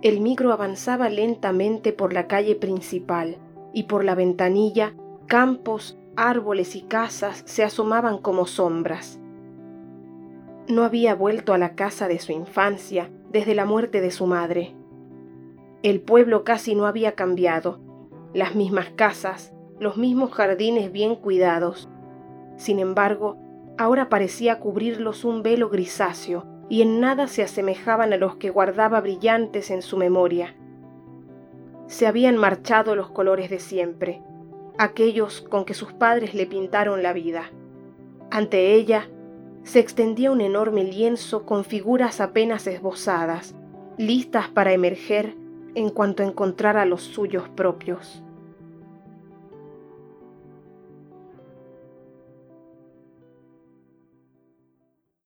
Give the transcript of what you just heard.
El micro avanzaba lentamente por la calle principal y por la ventanilla campos, árboles y casas se asomaban como sombras. No había vuelto a la casa de su infancia desde la muerte de su madre. El pueblo casi no había cambiado, las mismas casas, los mismos jardines bien cuidados. Sin embargo, ahora parecía cubrirlos un velo grisáceo y en nada se asemejaban a los que guardaba brillantes en su memoria. Se habían marchado los colores de siempre, aquellos con que sus padres le pintaron la vida. Ante ella se extendía un enorme lienzo con figuras apenas esbozadas, listas para emerger en cuanto encontrara los suyos propios.